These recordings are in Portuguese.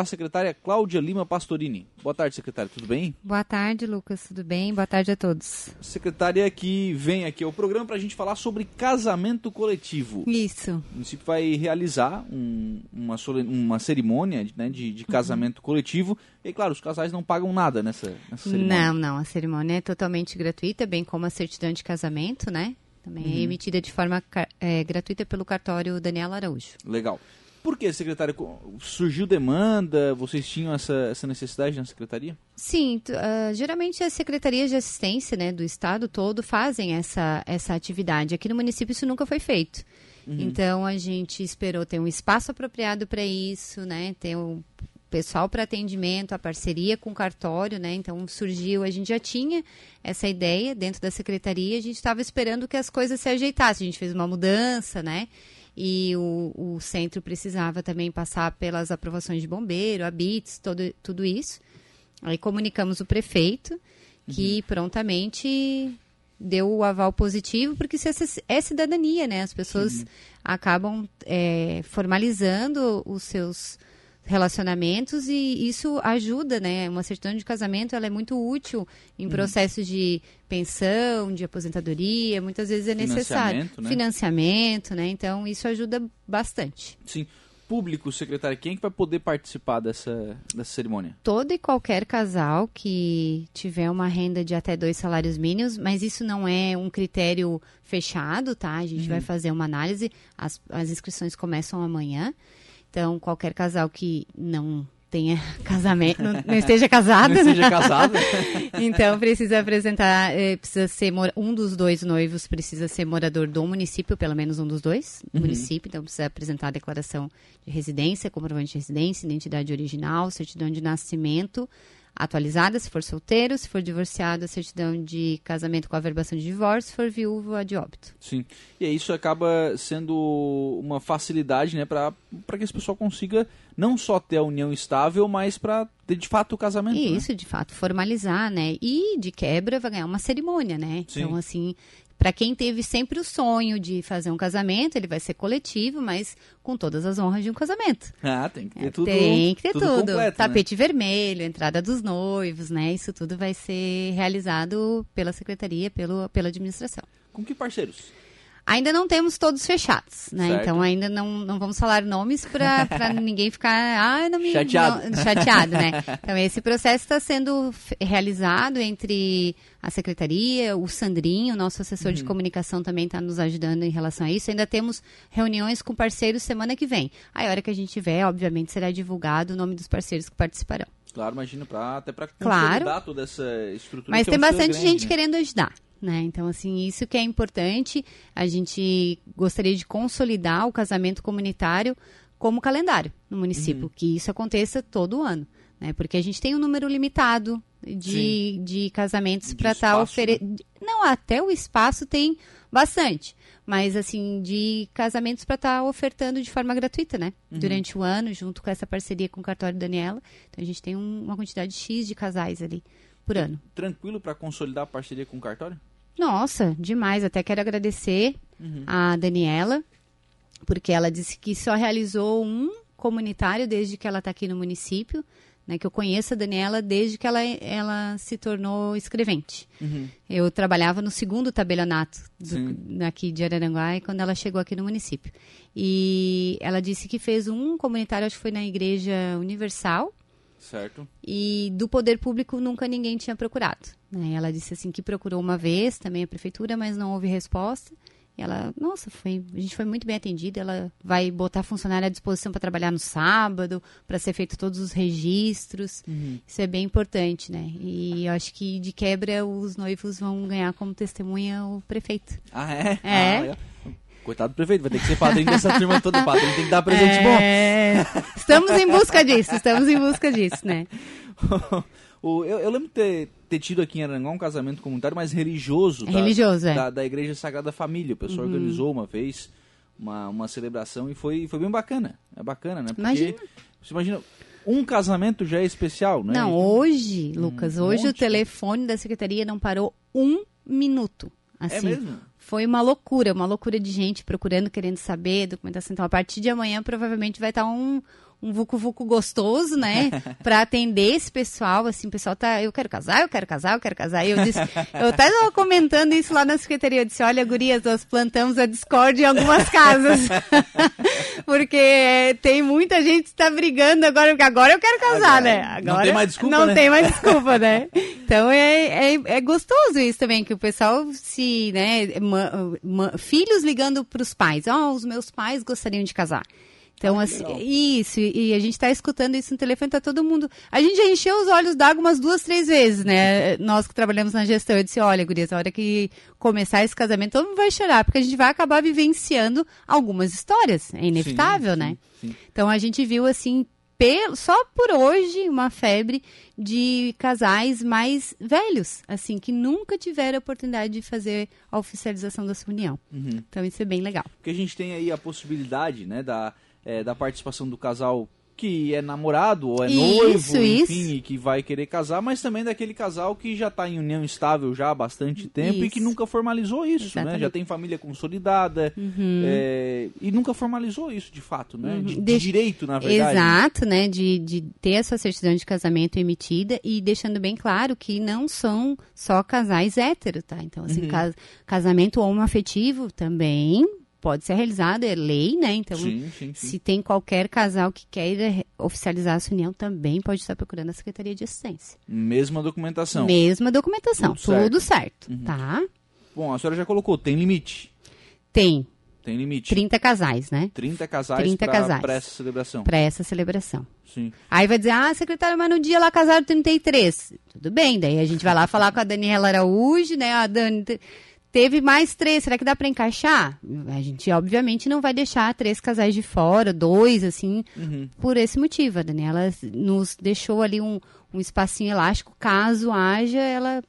a secretária Cláudia Lima Pastorini. Boa tarde, secretária, tudo bem? Boa tarde, Lucas, tudo bem? Boa tarde a todos. Secretária que vem aqui ao programa para a gente falar sobre casamento coletivo. Isso. O município vai realizar um, uma, uma cerimônia né, de, de, casamento uhum. coletivo. E, claro, os casais não pagam nada nessa, nessa cerimônia. Não, não. A cerimônia é totalmente gratuita, bem como a certidão de casamento, né? Também é uhum. é emitida de forma é, gratuita pelo cartório Daniela Araújo. Legal. Por que, secretário? Surgiu demanda? Vocês tinham essa, essa necessidade na secretaria? Sim, uh, geralmente as secretarias de assistência né, do estado todo fazem essa, essa atividade. Aqui no município isso nunca foi feito. Uhum. Então a gente esperou ter um espaço apropriado para isso, né? Ter um pessoal para atendimento, a parceria com o cartório, né? Então surgiu, a gente já tinha essa ideia dentro da secretaria, a gente estava esperando que as coisas se ajeitassem. A gente fez uma mudança, né? E o, o centro precisava também passar pelas aprovações de bombeiro, habits, todo, tudo isso. Aí comunicamos o prefeito, que uhum. prontamente deu o aval positivo, porque isso é, é cidadania, né? As pessoas Sim. acabam é, formalizando os seus relacionamentos e isso ajuda, né? Uma certidão de casamento ela é muito útil em uhum. processos de pensão, de aposentadoria, muitas vezes é necessário financiamento, né? financiamento, né? Então isso ajuda bastante. Sim. Público, secretário, quem é que vai poder participar dessa, dessa cerimônia? Todo e qualquer casal que tiver uma renda de até dois salários mínimos, mas isso não é um critério fechado, tá? A gente uhum. vai fazer uma análise, as, as inscrições começam amanhã. Então, qualquer casal que não tenha casamento, não, não esteja casado. não esteja casado. então precisa apresentar, é, precisa ser um dos dois noivos precisa ser morador do município, pelo menos um dos dois do uhum. município. Então precisa apresentar a declaração de residência, comprovante de residência, identidade original, certidão de nascimento atualizada, se for solteiro, se for divorciado, a certidão de casamento com a averbação de divórcio, se for viúvo, a de óbito. Sim. E isso acaba sendo uma facilidade, né, para que esse pessoal consiga não só ter a união estável, mas para ter de fato o casamento. Né? Isso, né? de fato, formalizar, né? E de quebra vai ganhar uma cerimônia, né? Sim. Então, assim, para quem teve sempre o sonho de fazer um casamento, ele vai ser coletivo, mas com todas as honras de um casamento. Ah, tem que ter é, tudo. Tem que ter tudo. tudo. Completo, né? Tapete né? vermelho, entrada dos noivos, né? Isso tudo vai ser realizado pela secretaria, pelo, pela administração. Com que parceiros? Ainda não temos todos fechados, né? Certo. Então ainda não, não vamos falar nomes para ninguém ficar ah, não me, chateado. Não, chateado, né? Então esse processo está sendo realizado entre a secretaria, o Sandrinho, nosso assessor uhum. de comunicação também está nos ajudando em relação a isso. Ainda temos reuniões com parceiros semana que vem. Aí, a hora que a gente tiver, obviamente, será divulgado o nome dos parceiros que participarão. Claro, imagina, pra, até para consolidar claro. toda essa estrutura. Mas tem é bastante grande, gente né? querendo ajudar. Né? Então, assim, isso que é importante. A gente gostaria de consolidar o casamento comunitário como calendário no município, uhum. que isso aconteça todo ano. Né? Porque a gente tem um número limitado de, de casamentos para estar tá oferecendo. Né? Não, até o espaço tem bastante. Mas, assim, de casamentos para estar tá ofertando de forma gratuita, né? Uhum. Durante o ano, junto com essa parceria com o Cartório Daniela. Então, a gente tem um, uma quantidade X de casais ali por ano. Tranquilo para consolidar a parceria com o cartório? Nossa, demais. Até quero agradecer uhum. a Daniela, porque ela disse que só realizou um comunitário desde que ela está aqui no município. Né, que eu conheço a Daniela desde que ela, ela se tornou escrevente. Uhum. Eu trabalhava no segundo tabelionato do, aqui de Araranguá quando ela chegou aqui no município. E ela disse que fez um comunitário, acho que foi na Igreja Universal, Certo. E do poder público nunca ninguém tinha procurado. Né? Ela disse assim que procurou uma vez também a prefeitura, mas não houve resposta. E ela, nossa, foi, a gente foi muito bem atendida. Ela vai botar funcionário à disposição para trabalhar no sábado, para ser feito todos os registros. Uhum. Isso é bem importante, né? E eu acho que de quebra os noivos vão ganhar como testemunha o prefeito. Ah, é? É. Ah, Coitado do prefeito, vai ter que ser padrinho dessa turma toda. O padrinho tem que dar presente é... bom. Estamos em busca disso, estamos em busca disso, né? eu, eu, lembro de ter, ter, tido aqui em Arangá um casamento comunitário mais religioso. Da, religioso, é. Da, da Igreja Sagrada Família. O pessoal uhum. organizou uma vez uma, uma celebração e foi, foi bem bacana. É bacana, né? Porque imagina. você imagina, um casamento já é especial, né? Não, hoje, Lucas, um hoje monte. o telefone da secretaria não parou um minuto. É assim, é mesmo? foi uma loucura, uma loucura de gente procurando, querendo saber, documentação. Então, a partir de amanhã, provavelmente vai estar um, um vucu vucu gostoso, né? para atender esse pessoal, assim, o pessoal tá, eu quero casar, eu quero casar, eu quero casar. E eu disse, eu até estava comentando isso lá na secretaria, eu disse, olha, gurias, nós plantamos a Discord em algumas casas. porque tem muita gente que está brigando agora, porque agora eu quero casar, agora, né? Agora não tem mais desculpa, Não né? tem mais desculpa, né? Então é, é, é, gostoso isso também, que o pessoal se, né, ma, ma, filhos ligando para os pais, ó, oh, os meus pais gostariam de casar. Então, ah, assim, isso, e a gente está escutando isso no telefone, tá todo mundo. A gente já encheu os olhos d'água umas duas, três vezes, né? Nós que trabalhamos na gestão, eu disse, olha, gurias, a hora que começar esse casamento, todo mundo vai chorar, porque a gente vai acabar vivenciando algumas histórias. É inevitável, sim, né? Sim, sim. Então a gente viu assim, só por hoje, uma febre de casais mais velhos, assim, que nunca tiveram a oportunidade de fazer a oficialização da sua união. Uhum. Então isso é bem legal. Porque a gente tem aí a possibilidade, né, da é, da participação do casal que é namorado ou é isso, noivo, enfim, isso. e que vai querer casar, mas também daquele casal que já está em união estável já há bastante tempo isso. e que nunca formalizou isso, Exatamente. né? Já tem família consolidada uhum. é, e nunca formalizou isso de fato, né? Uhum. De, de direito, na verdade. Exato, né? De, de ter a sua certidão de casamento emitida e deixando bem claro que não são só casais héteros, tá? Então, assim, Uhum. cas casamento homoafetivo também pode ser realizado, é lei, né? Então, Sim, sim, sim. se tem qualquer casal que queira oficializar a sua união, também pode estar procurando a Secretaria de Assistência. Mesma documentação. Mesma documentação, Tudo tudo, certo. certo, Uhum. tá? Bom, a senhora já colocou, tem limite. Tem Tem limite. 30 casais, né? 30 casais 30 pra- casais. pra essa celebração. Para essa celebração. Sim. Aí vai dizer, ah, secretário, mas no dia lá casaram 33. Tudo bem, daí a gente vai lá falar com a Daniela Araújo, né? A Dani teve mais três, será que dá para encaixar? A gente, obviamente, não vai deixar três casais de fora, dois, assim, Uhum. por esse motivo. A Daniela nos deixou ali um, um espacinho elástico, caso haja, ela,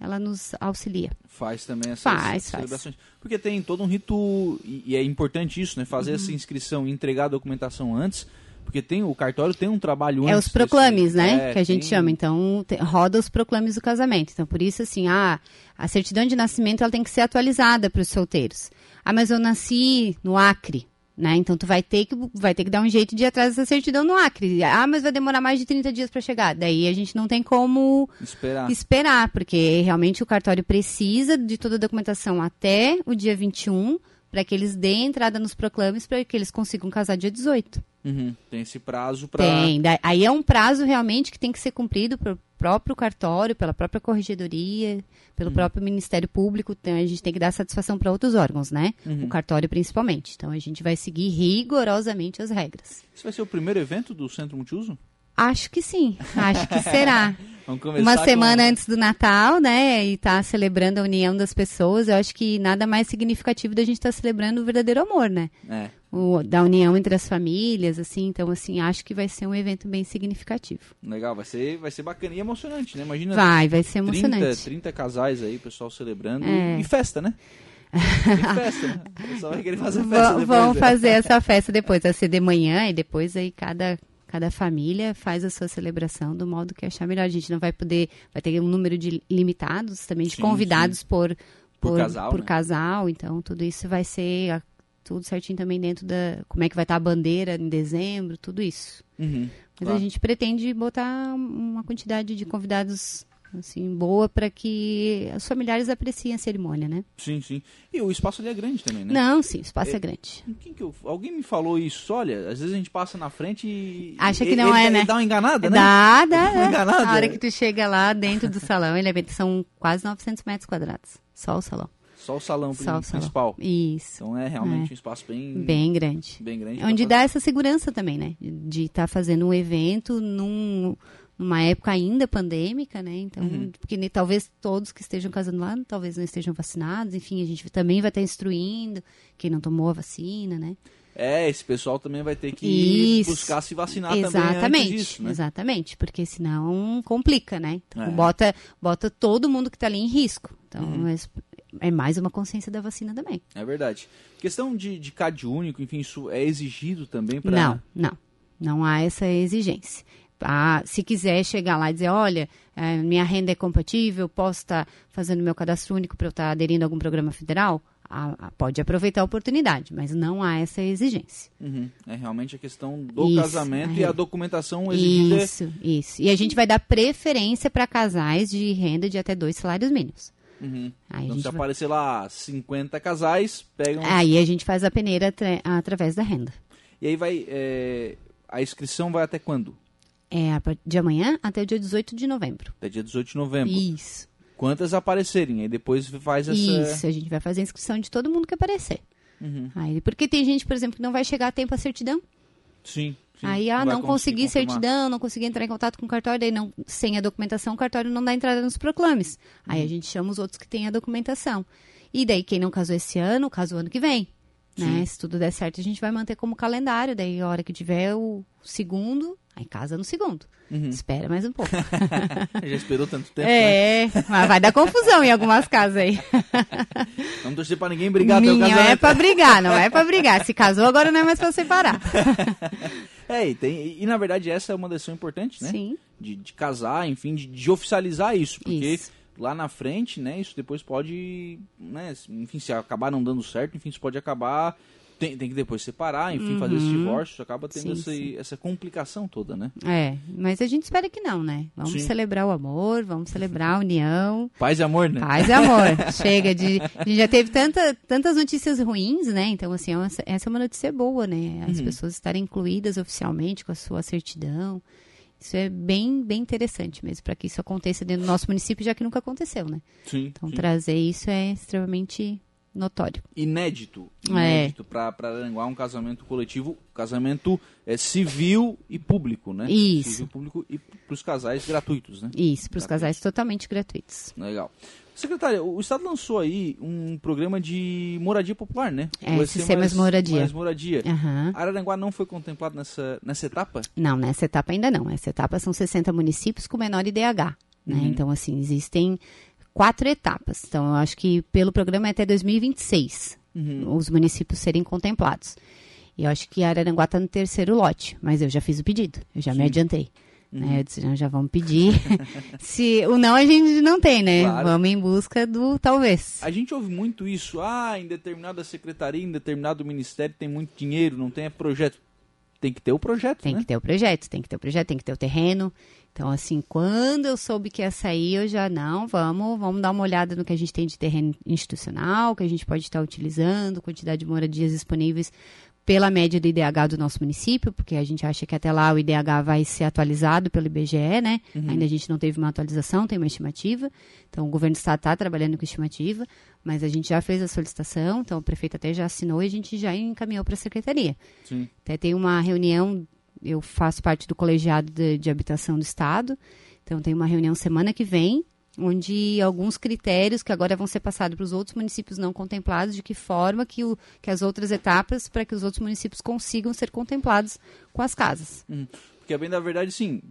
ela nos auxilia. Faz também essas, Faz, essas faz. celebrações. Porque tem todo um rito, e, e é importante isso, né? Fazer Uhum. essa inscrição e entregar a documentação antes, porque tem o cartório tem um trabalho É antes. os proclames, né? é, que a gente tem- chama. Então, te- roda os proclames do casamento. Então, por isso, assim, ah, a certidão de nascimento ela tem que ser atualizada para os solteiros. Ah, mas eu nasci no Acre, né? Então, tu vai ter, que, vai ter que dar um jeito de ir atrás dessa certidão no Acre. Ah, mas vai demorar mais de 30 dias para chegar. Daí a gente não tem como Esperar. esperar, porque realmente o cartório precisa de toda a documentação até o dia 21 para que eles deem entrada nos proclames para que eles consigam casar dia 18. Uhum. Tem esse prazo para. Tem. Aí é um prazo realmente que tem que ser cumprido pelo próprio cartório, pela própria corregedoria, pelo próprio Ministério Público. Então a gente tem que dar satisfação para outros órgãos, né? Uhum. O cartório principalmente. Então a gente vai seguir rigorosamente as regras. Esse vai ser o primeiro evento do Centro Multiuso? Acho que sim. Acho que será. Uma com- semana antes do Natal, né? E tá celebrando a união das pessoas. Eu acho que nada mais significativo da gente estar celebrando o verdadeiro amor, né? É. O, da união entre as famílias, assim. Então, assim, acho que vai ser um evento bem significativo. Legal, vai ser, vai ser bacana e emocionante, né? Imagina Vai, vai ser 30, emocionante. 30 casais aí, pessoal celebrando. É. E festa, né? Tem festa, né? O pessoal vai querer fazer festa Vão, depois. vão né? fazer essa festa depois, vai ser de manhã e depois aí cada, cada família faz a sua celebração do modo que achar melhor. A gente não vai poder, vai ter um número de limitados também de Sim, convidados por, Por casal, por né? casal, então tudo isso vai ser a- tudo certinho também dentro da como é que vai estar a bandeira em dezembro, tudo isso. Uhum, Mas claro. a gente pretende botar uma quantidade de convidados assim boa para que os familiares apreciem a cerimônia, né? Sim, sim. E o espaço ali é grande também, né? Não, sim, o espaço é, É- grande. Quem que eu- Alguém me falou isso. Olha, às vezes a gente passa na frente e. Acha que ele- não ele- é, né? ele Dá uma enganada, né? Dá, dá, dá. enganada. A hora que tu chega lá dentro do salão, ele é são quase 900 metros quadrados. Só o salão. Só o salão Só o salão. principal. Isso. Então é realmente É. um espaço bem, Bem grande. bem grande. Onde dá essa segurança também, né? De estar fazendo um evento num, numa época ainda pandêmica, né? Então, Uhum. porque ne- talvez todos que estejam casando lá, talvez não estejam vacinados. Enfim, a gente também vai estar instruindo quem não tomou a vacina, né? É, esse pessoal também vai ter que buscar se vacinar também Exatamente, antes disso, né? exatamente, porque senão complica, né? Então, É. bota, bota todo mundo que está ali em risco. Então, Uhum. mas é mais uma consciência da vacina também. É verdade. Questão de, de CAD único, enfim, isso é exigido também para. Não, não. Não há essa exigência. Ah, se quiser chegar lá e dizer, olha, eh, minha renda é compatível, posso estar fazendo meu cadastro único para eu estar aderindo a algum programa federal, a, a, pode aproveitar a oportunidade, mas não há essa exigência. Uhum. É realmente a questão do isso, casamento é. e a documentação exigida. Isso, isso. E a gente vai dar preferência para casais de renda de até dois salários mínimos. Uhum. Aí então, se vai... aparecer lá 50 casais, pegam. Aí a gente faz a peneira através da renda. E aí vai. É... A inscrição vai até quando? É de amanhã até o dia 18 de novembro. Até dia 18 de novembro. Isso. Quantas aparecerem, aí depois faz essa. Isso, a gente vai fazer a inscrição de todo mundo que aparecer. Uhum. Aí, porque tem gente, por exemplo, que não vai chegar a tempo a certidão. Sim. Sim, aí, ah, não consegui certidão, não consegui entrar em contato com o cartório, daí não, sem a documentação, o cartório não dá entrada nos proclames. Aí a uhum. gente chama os outros que têm a documentação. E daí, quem não casou esse ano, casa o ano que vem. Né? Se tudo der certo, a gente vai manter como calendário. Daí, a hora que tiver o segundo, aí casa no segundo. Uhum. Espera mais um pouco. Já esperou tanto tempo. É, né? mas vai dar confusão em algumas casas aí. Vamos torcer pra ninguém brigar Não é pra brigar, não é pra brigar. Se casou, agora não é mais pra separar. É, e, tem, e, na verdade essa é uma decisão importante, né? Sim. De, de casar, enfim, de, de oficializar isso. Porque isso lá na frente, né, isso depois pode, né, enfim, se acabar não dando certo, enfim, isso pode acabar tem, tem que depois separar, enfim, uhum. fazer esse uhum. divórcio, acaba tendo sim, essa, sim. essa complicação toda, né? É, mas a gente espera que não, né? Vamos sim. celebrar o amor, vamos celebrar a união. Paz e amor, né? Paz e amor. Chega de. A gente já teve tanta, tantas notícias ruins, né? Então, assim, essa é uma notícia boa, né? As uhum. pessoas estarem incluídas oficialmente com a sua certidão. Isso é bem, bem interessante mesmo, para que isso aconteça dentro do nosso município, já que nunca aconteceu, né? Sim. Então, sim. trazer isso é extremamente notório. Inédito. Inédito. É. Para Aranguá, um casamento coletivo, casamento é, civil e público, né? Isso. Civil público e para os casais gratuitos, né? Isso, para os casais totalmente gratuitos. Legal. Secretária, o Estado lançou aí um programa de moradia popular, né? É, sistema mais moradia. Mais moradia. Uhum. Araranguá não foi contemplado nessa, nessa etapa? Não, nessa etapa ainda não. Essa etapa são 60 municípios com menor IDH. Né? Uhum. Então, assim, existem quatro etapas. Então, eu acho que pelo programa é até 2026 uhum. os municípios serem contemplados. E eu acho que Araranguá está no terceiro lote, mas eu já fiz o pedido, eu já Sim. me adiantei. Uhum. Né? Eu disse, não, já vamos pedir. Se o não a gente não tem, né? Claro. Vamos em busca do talvez. A gente ouve muito isso. Ah, em determinada secretaria, em determinado ministério tem muito dinheiro, não tem projeto. Tem que ter o projeto, Tem né? que ter o projeto, tem que ter o projeto, tem que ter o terreno. Então, assim, quando eu soube que ia sair, eu já, não, vamos, vamos dar uma olhada no que a gente tem de terreno institucional, que a gente pode estar utilizando, quantidade de moradias disponíveis pela média do IDH do nosso município, porque a gente acha que até lá o IDH vai ser atualizado pelo IBGE, né? Uhum. Ainda a gente não teve uma atualização, tem uma estimativa. Então o governo estado está trabalhando com estimativa, mas a gente já fez a solicitação, então o prefeito até já assinou e a gente já encaminhou para a secretaria. Sim. Até tem uma reunião, eu faço parte do colegiado de, de habitação do estado, então tem uma reunião semana que vem onde alguns critérios que agora vão ser passados para os outros municípios não contemplados, de que forma que, o, que as outras etapas para que os outros municípios consigam ser contemplados com as casas. Hum, porque, bem da verdade, sim,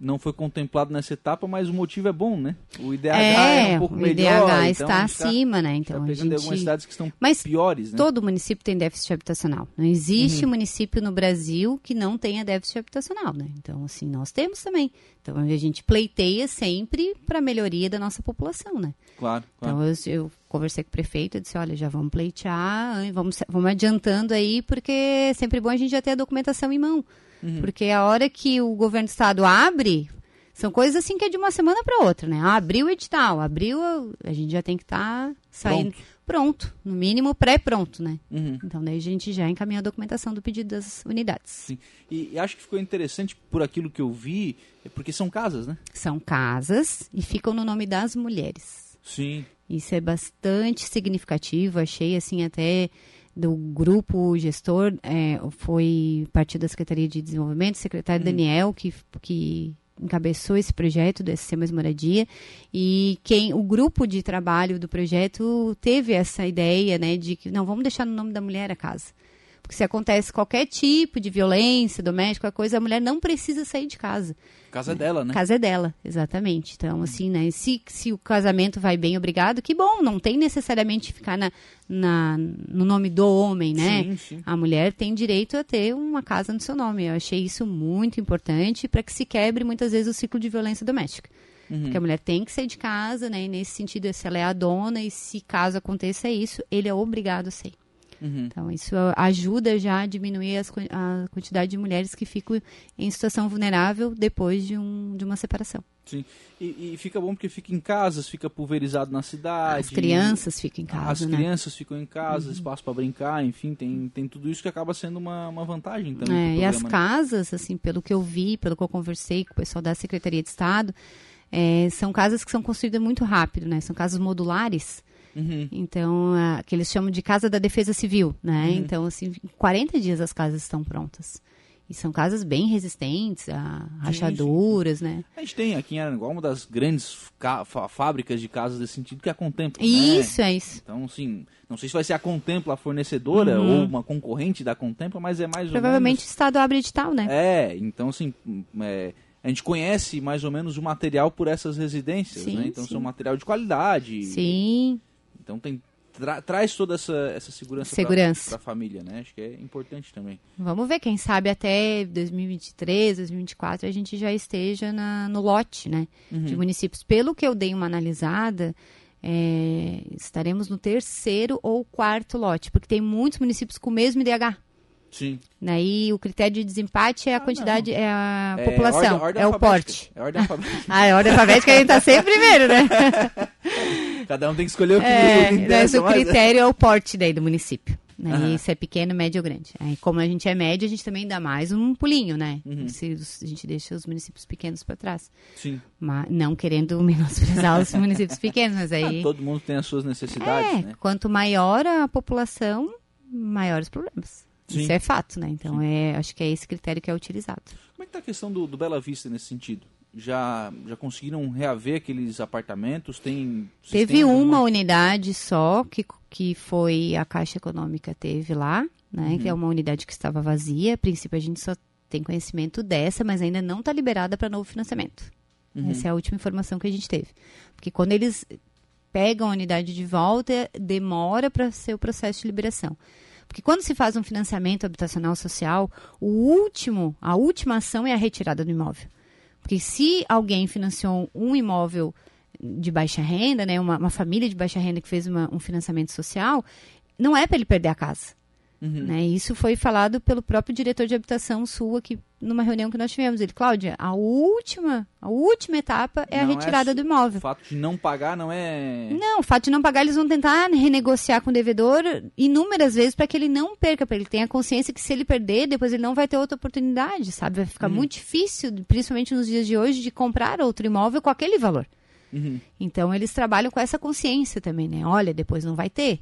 não foi contemplado nessa etapa, mas o motivo é bom, né? O IDH é, é um pouco melhor. O IDH então está tá acima, né? Então tá a gente... algumas cidades que estão mas piores, né? todo município tem déficit habitacional. Não existe uhum. município no Brasil que não tenha déficit habitacional, né? Então, assim, nós temos também. Então, a gente pleiteia sempre para a melhoria da nossa população, né? Claro, claro. Então, eu, eu, conversei com o prefeito, eu disse, olha, já vamos pleitear, vamos, vamos adiantando aí, porque é sempre bom a gente já ter a documentação em mão. Uhum. Porque a hora que o governo do estado abre, são coisas assim que é de uma semana para outra, né? Ah, abriu o edital, abriu, a gente já tem que estar tá saindo pronto. pronto. no mínimo pré-pronto, né? Uhum. Então daí a gente já encaminha a documentação do pedido das unidades. Sim. E, e, acho que ficou interessante por aquilo que eu vi, é porque são casas, né? São casas e ficam no nome das mulheres. Sim. Isso é bastante significativo, achei assim até do grupo gestor, é, foi partido da Secretaria de Desenvolvimento, o secretário uhum. Daniel, que, que encabeçou esse projeto do SC Mais Moradia e quem o grupo de trabalho do projeto teve essa ideia, né, de que não vamos deixar no nome da mulher a casa. Porque se acontece qualquer tipo de violência doméstica, a coisa, a mulher não precisa sair de casa. Casa é dela, né? Casa é dela, exatamente. Então, assim, né? Se, se o casamento vai bem, obrigado, que bom. Não tem necessariamente ficar na, na, no nome do homem, né? Sim, sim. A mulher tem direito a ter uma casa no seu nome. Eu achei isso muito importante para que se quebre muitas vezes o ciclo de violência doméstica. Uhum. Porque a mulher tem que sair de casa, né? E nesse sentido, se ela é a dona e se caso aconteça isso, ele é obrigado a sair. Uhum. Então, isso ajuda já a diminuir as, a quantidade de mulheres que ficam em situação vulnerável depois de, um, de uma separação. Sim. E, e, fica bom porque fica em casas, fica pulverizado na cidade. As crianças ficam em casa. As né? crianças ficam em casa, uhum. espaço para brincar, enfim, tem, tem tudo isso que acaba sendo uma, uma vantagem também. É, e as né? casas, assim, pelo que eu vi, pelo que eu conversei com o pessoal da Secretaria de Estado, é, são casas que são construídas muito rápido, né? São casas modulares. Uhum. Então, a, que eles chamam de casa da defesa civil, né? Uhum. Então, assim, em 40 dias as casas estão prontas. E são casas bem resistentes a rachaduras, sim, sim. né? A gente tem aqui em Aranguá uma das grandes fábricas de casas desse sentido, que é a Contempla. Isso, né? é isso. Então, assim, não sei se vai ser a Contempla a fornecedora uhum. ou uma concorrente da Contempla, mas é mais Provavelmente ou menos... o Estado abre edital, né? É, então, assim, é, a gente conhece mais ou menos o material por essas residências, sim, né? Então, são material de qualidade. Sim. Então tem tra traz toda essa, essa segurança, segurança. para a família, né? Acho que é importante também. Vamos ver, quem sabe até 2023, 2024 a gente já esteja na, no lote, né? Uhum. De municípios. Pelo que eu dei uma analisada, é, estaremos no terceiro ou quarto lote, porque tem muitos municípios com o mesmo IDH. Sim. Daí o critério de desempate é a ah, quantidade, não. é a é, população, ordem, ordem é o porte. É ordem alfabética. ah, é ordem alfabética a gente tá sempre primeiro, né? Cada um tem que escolher o que é, mas o critério é o porte daí do município. Né? Uhum. Se é pequeno, médio ou grande. Aí, como a gente é médio, a gente também dá mais um pulinho, né? Uhum. Se a gente deixa os municípios pequenos para trás. Sim. Mas, não querendo menosprezar os municípios pequenos, mas aí... Ah, todo mundo tem as suas necessidades, é, né? Quanto maior a população, maiores problemas. Sim. Isso é fato, né? Então, é, acho que é esse critério que é utilizado. Como é que está a questão do, do Bela Vista nesse sentido? Já, já conseguiram reaver aqueles apartamentos? Tem teve uma unidade só que, que foi a Caixa Econômica teve lá, né? Uhum. Que é uma unidade que estava vazia. A princípio a gente só tem conhecimento dessa, mas ainda não está liberada para novo financiamento. Uhum. Essa é a última informação que a gente teve. Porque quando eles pegam a unidade de volta, demora para ser o processo de liberação. Porque quando se faz um financiamento habitacional social, o último, a última ação é a retirada do imóvel. Porque se alguém financiou um imóvel de baixa renda, né, uma, uma família de baixa renda que fez uma, um financiamento social, não é para ele perder a casa. Uhum. Né? Isso foi falado pelo próprio diretor de habitação sul aqui numa reunião que nós tivemos. Ele, Cláudia, a última, a última etapa é não a é retirada é do imóvel. O fato de não pagar não é. Não, o fato de não pagar, eles vão tentar renegociar com o devedor inúmeras vezes para que ele não perca, para ele tenha consciência que se ele perder, depois ele não vai ter outra oportunidade, sabe? Vai ficar uhum. muito difícil, principalmente nos dias de hoje, de comprar outro imóvel com aquele valor. Uhum. Então eles trabalham com essa consciência também, né? Olha, depois não vai ter.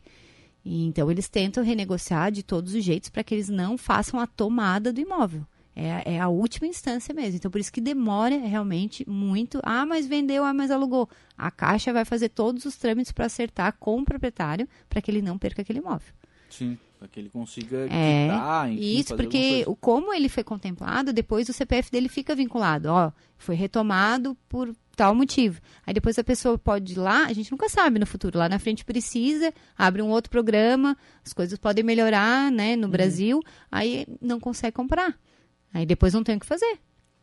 E, então eles tentam renegociar de todos os jeitos para que eles não façam a tomada do imóvel. É, é, a última instância mesmo. Então, por isso que demora realmente muito. Ah, mas vendeu, ah, mas alugou. A Caixa vai fazer todos os trâmites para acertar com o proprietário para que ele não perca aquele imóvel. Sim, para que ele consiga é, quitar, enfim, Isso, porque como ele foi contemplado, depois o CPF dele fica vinculado. Ó, foi retomado por tal motivo. Aí depois a pessoa pode ir lá, a gente nunca sabe no futuro, lá na frente precisa, abre um outro programa, as coisas podem melhorar, né, no uhum. Brasil, aí não consegue comprar. Aí depois não tem o que fazer.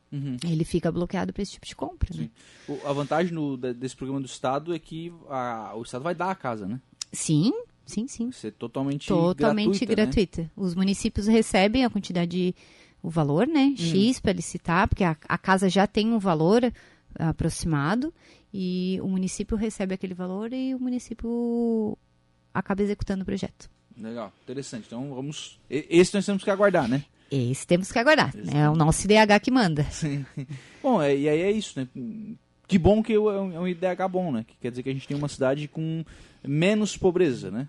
Uhum. Ele fica bloqueado para esse tipo de compra. Né? a vantagem no, desse programa do Estado é que a, o Estado vai dar a casa, né? Sim, sim, sim. Ser totalmente, totalmente gratuita. gratuita. Né? Os municípios recebem a quantidade, o valor, né? Uhum. X para licitar, porque a, a casa já tem um valor aproximado e o município recebe aquele valor e o município acaba executando o projeto. Legal, interessante. Então vamos. Esse nós temos que aguardar, né? Esse temos que aguardar. Esse é o nosso IDH que manda. Sim. Bom, é, e aí é isso, né? Que bom que é um IDH bom, né? Que quer dizer que a gente tem uma cidade com menos pobreza, né?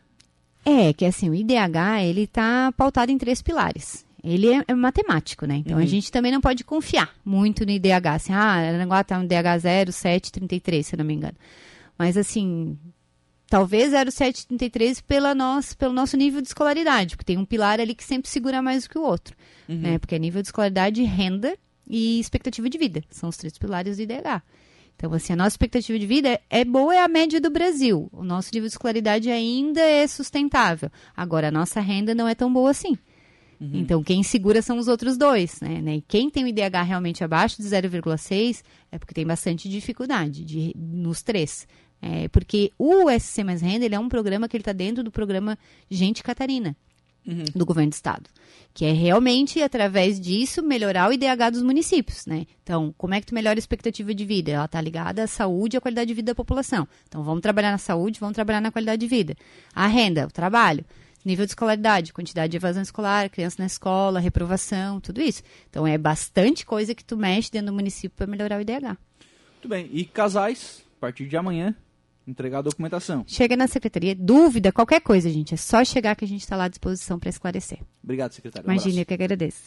É, que assim, o IDH, ele está pautado em três pilares ele é, é matemático, né? Então uhum. a gente também não pode confiar muito no IDH, assim, ah, Aranguá tá no DH 0,733, se não me engano. Mas assim, talvez 0,733 pela nossa, pelo nosso nível de escolaridade, porque tem um pilar ali que sempre segura mais do que o outro, uhum. né? Porque é nível de escolaridade, renda e expectativa de vida, são os três pilares do IDH. Então, assim, a nossa expectativa de vida é, é boa, é a média do Brasil. O nosso nível de escolaridade ainda é sustentável. Agora, a nossa renda não é tão boa assim. Uhum. Então, quem segura são os outros dois, né? E quem tem o IDH realmente abaixo de 0,6 é porque tem bastante dificuldade de, nos três. É, porque o SC Mais Renda ele é um programa que ele está dentro do programa Gente Catarina, uhum. do governo do estado. Que é realmente, através disso, melhorar o IDH dos municípios, né? Então, como é que tu melhora a expectativa de vida? Ela está ligada à saúde e à qualidade de vida da população. Então, vamos trabalhar na saúde, vamos trabalhar na qualidade de vida. A renda, o trabalho nível de escolaridade, quantidade de evasão escolar, criança na escola, reprovação, tudo isso. Então é bastante coisa que tu mexe dentro do município para melhorar o IDH. Muito bem. E casais, a partir de amanhã, entregar a documentação. Chega na secretaria, dúvida, qualquer coisa, gente, é só chegar que a gente está lá à disposição para esclarecer. Obrigado, secretário. Imagina, eu que agradeço.